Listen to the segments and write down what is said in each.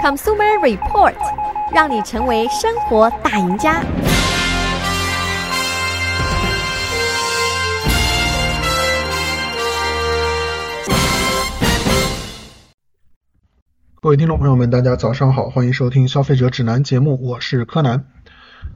Consumer Report，让你成为生活大赢家。各位听众朋友们，大家早上好，欢迎收听消费者指南节目，我是柯南。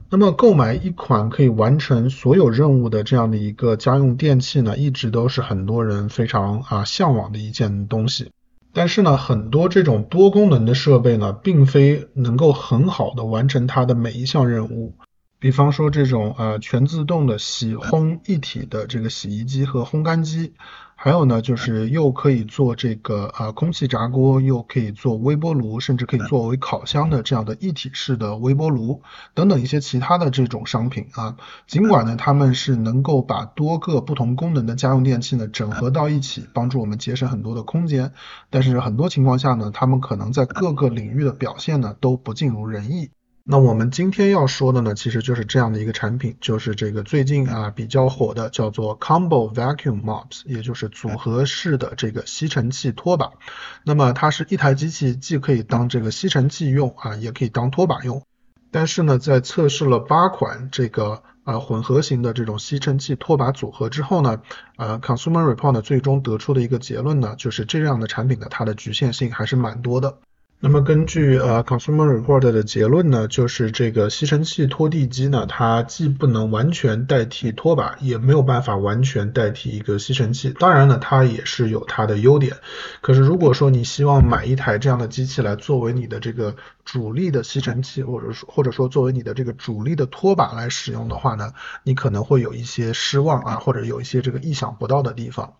那么购买一款可以完成所有任务的这样的一个家用电器呢，一直都是很多人非常啊向往的一件东西。但是呢，很多这种多功能的设备呢，并非能够很好的完成它的每一项任务。比方说这种呃全自动的洗烘一体的这个洗衣机和烘干机。还有呢，就是又可以做这个啊空气炸锅，又可以做微波炉，甚至可以作为烤箱的这样的一体式的微波炉等等一些其他的这种商品啊。尽管呢，他们是能够把多个不同功能的家用电器呢整合到一起，帮助我们节省很多的空间，但是很多情况下呢，他们可能在各个领域的表现呢都不尽如人意。那我们今天要说的呢，其实就是这样的一个产品，就是这个最近啊比较火的，叫做 Combo Vacuum Mops，也就是组合式的这个吸尘器拖把。那么它是一台机器，既可以当这个吸尘器用啊，也可以当拖把用。但是呢，在测试了八款这个啊混合型的这种吸尘器拖把组合之后呢，呃，Consumer Report 呢最终得出的一个结论呢，就是这样的产品呢，它的局限性还是蛮多的。那么根据呃 Consumer Report 的结论呢，就是这个吸尘器拖地机呢，它既不能完全代替拖把，也没有办法完全代替一个吸尘器。当然呢，它也是有它的优点。可是如果说你希望买一台这样的机器来作为你的这个主力的吸尘器，或者说或者说作为你的这个主力的拖把来使用的话呢，你可能会有一些失望啊，或者有一些这个意想不到的地方。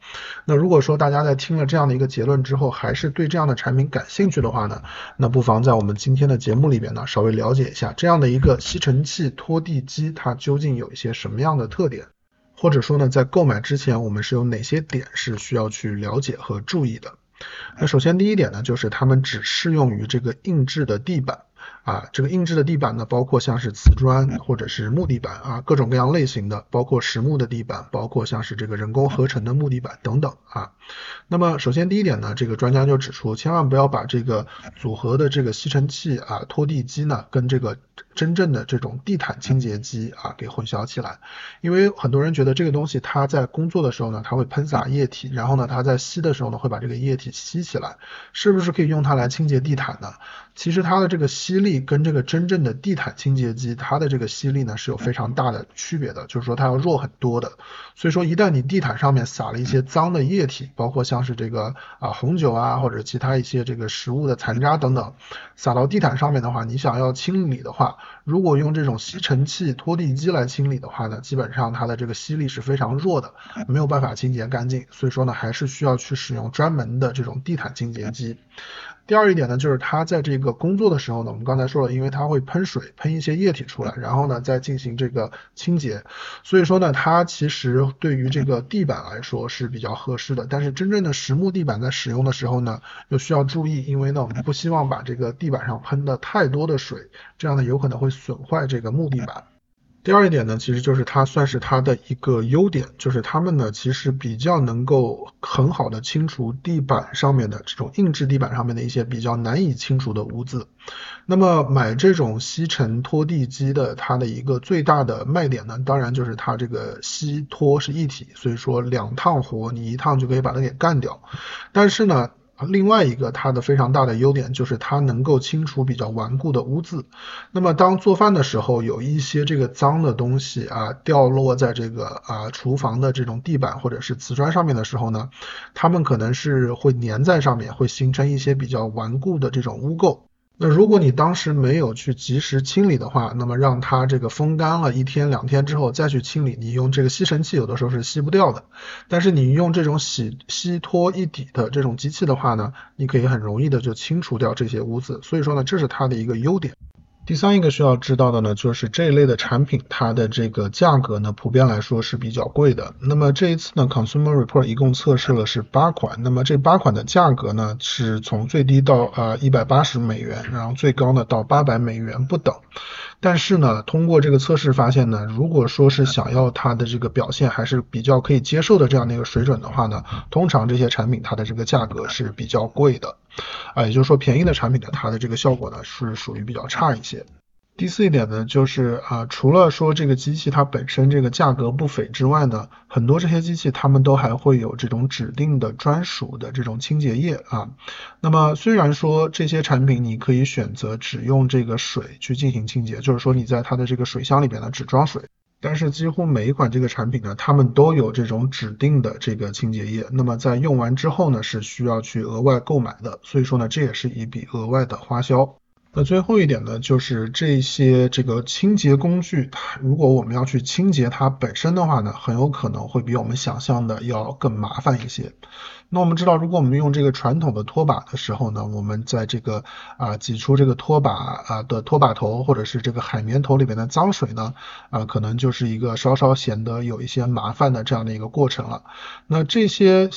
那如果说大家在听了这样的一个结论之后，还是对这样的产品感兴趣的话呢，那不妨在我们今天的节目里边呢，稍微了解一下这样的一个吸尘器拖地机，它究竟有一些什么样的特点，或者说呢，在购买之前我们是有哪些点是需要去了解和注意的。那首先第一点呢，就是它们只适用于这个硬质的地板。啊，这个硬质的地板呢，包括像是瓷砖或者是木地板啊，各种各样类型的，包括实木的地板，包括像是这个人工合成的木地板等等啊。那么首先第一点呢，这个专家就指出，千万不要把这个组合的这个吸尘器啊拖地机呢，跟这个真正的这种地毯清洁机啊给混淆起来，因为很多人觉得这个东西它在工作的时候呢，它会喷洒液体，然后呢，它在吸的时候呢，会把这个液体吸起来，是不是可以用它来清洁地毯呢？其实它的这个吸力跟这个真正的地毯清洁机，它的这个吸力呢是有非常大的区别的，就是说它要弱很多的。所以说一旦你地毯上面撒了一些脏的液体，包括像是这个啊红酒啊或者其他一些这个食物的残渣等等，撒到地毯上面的话，你想要清理的话，如果用这种吸尘器拖地机来清理的话呢，基本上它的这个吸力是非常弱的，没有办法清洁干净。所以说呢，还是需要去使用专门的这种地毯清洁机。第二一点呢，就是它在这个工作的时候呢，我们刚才说了，因为它会喷水，喷一些液体出来，然后呢再进行这个清洁，所以说呢，它其实对于这个地板来说是比较合适的。但是真正的实木地板在使用的时候呢，又需要注意，因为呢我们不希望把这个地板上喷的太多的水，这样呢有可能会损坏这个木地板。第二一点呢，其实就是它算是它的一个优点，就是它们呢其实比较能够很好的清除地板上面的这种硬质地板上面的一些比较难以清除的污渍。那么买这种吸尘拖地机的它的一个最大的卖点呢，当然就是它这个吸拖是一体，所以说两趟活你一趟就可以把它给干掉。但是呢，另外一个它的非常大的优点就是它能够清除比较顽固的污渍。那么当做饭的时候，有一些这个脏的东西啊掉落在这个啊厨房的这种地板或者是瓷砖上面的时候呢，它们可能是会粘在上面，会形成一些比较顽固的这种污垢。那如果你当时没有去及时清理的话，那么让它这个风干了一天两天之后再去清理，你用这个吸尘器有的时候是吸不掉的。但是你用这种洗吸拖一体的这种机器的话呢，你可以很容易的就清除掉这些污渍。所以说呢，这是它的一个优点。第三一个需要知道的呢，就是这一类的产品，它的这个价格呢，普遍来说是比较贵的。那么这一次呢，Consumer Report 一共测试了是八款，那么这八款的价格呢，是从最低到呃一百八十美元，然后最高呢到八百美元不等。但是呢，通过这个测试发现呢，如果说是想要它的这个表现还是比较可以接受的这样的一个水准的话呢，通常这些产品它的这个价格是比较贵的。啊，也就是说便宜的产品呢，它的这个效果呢是属于比较差一些。第四一点呢，就是啊，除了说这个机器它本身这个价格不菲之外呢，很多这些机器它们都还会有这种指定的专属的这种清洁液啊。那么虽然说这些产品你可以选择只用这个水去进行清洁，就是说你在它的这个水箱里边呢只装水，但是几乎每一款这个产品呢，他们都有这种指定的这个清洁液。那么在用完之后呢，是需要去额外购买的，所以说呢，这也是一笔额外的花销。那最后一点呢，就是这些这个清洁工具，它如果我们要去清洁它本身的话呢，很有可能会比我们想象的要更麻烦一些。那我们知道，如果我们用这个传统的拖把的时候呢，我们在这个啊挤出这个拖把啊的拖把头或者是这个海绵头里边的脏水呢，啊可能就是一个稍稍显得有一些麻烦的这样的一个过程了。那这些。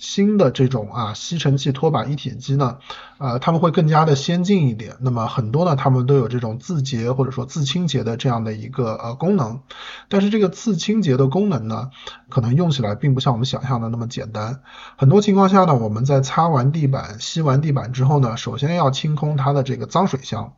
新的这种啊吸尘器拖把一体机呢，呃，他们会更加的先进一点。那么很多呢，他们都有这种自洁或者说自清洁的这样的一个呃功能。但是这个自清洁的功能呢，可能用起来并不像我们想象的那么简单。很多情况下呢，我们在擦完地板、吸完地板之后呢，首先要清空它的这个脏水箱。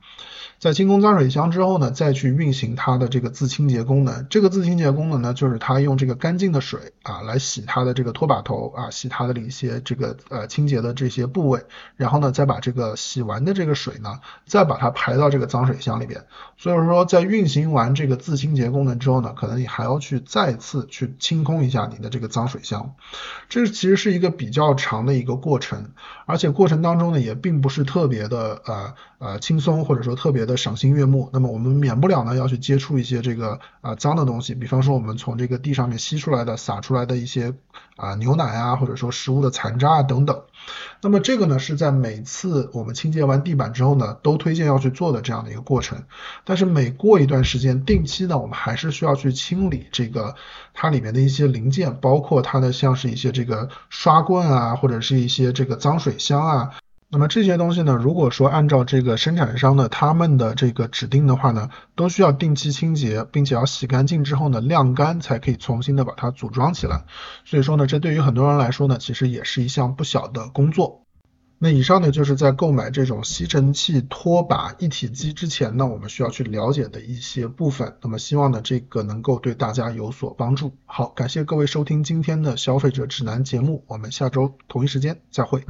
在清空脏水箱之后呢，再去运行它的这个自清洁功能。这个自清洁功能呢，就是它用这个干净的水啊来洗它的这个拖把头啊，洗它的一些这个呃清洁的这些部位，然后呢再把这个洗完的这个水呢，再把它排到这个脏水箱里边。所以说在运行完这个自清洁功能之后呢，可能你还要去再次去清空一下你的这个脏水箱。这其实是一个比较长的一个过程，而且过程当中呢也并不是特别的呃呃轻松或者说特别的。赏心悦目，那么我们免不了呢要去接触一些这个啊脏的东西，比方说我们从这个地上面吸出来的、洒出来的一些啊牛奶啊，或者说食物的残渣啊等等。那么这个呢是在每次我们清洁完地板之后呢，都推荐要去做的这样的一个过程。但是每过一段时间，定期呢我们还是需要去清理这个它里面的一些零件，包括它的像是一些这个刷棍啊，或者是一些这个脏水箱啊。那么这些东西呢，如果说按照这个生产商的他们的这个指定的话呢，都需要定期清洁，并且要洗干净之后呢，晾干才可以重新的把它组装起来。所以说呢，这对于很多人来说呢，其实也是一项不小的工作。那以上呢，就是在购买这种吸尘器拖把一体机之前呢，我们需要去了解的一些部分。那么希望呢，这个能够对大家有所帮助。好，感谢各位收听今天的消费者指南节目，我们下周同一时间再会。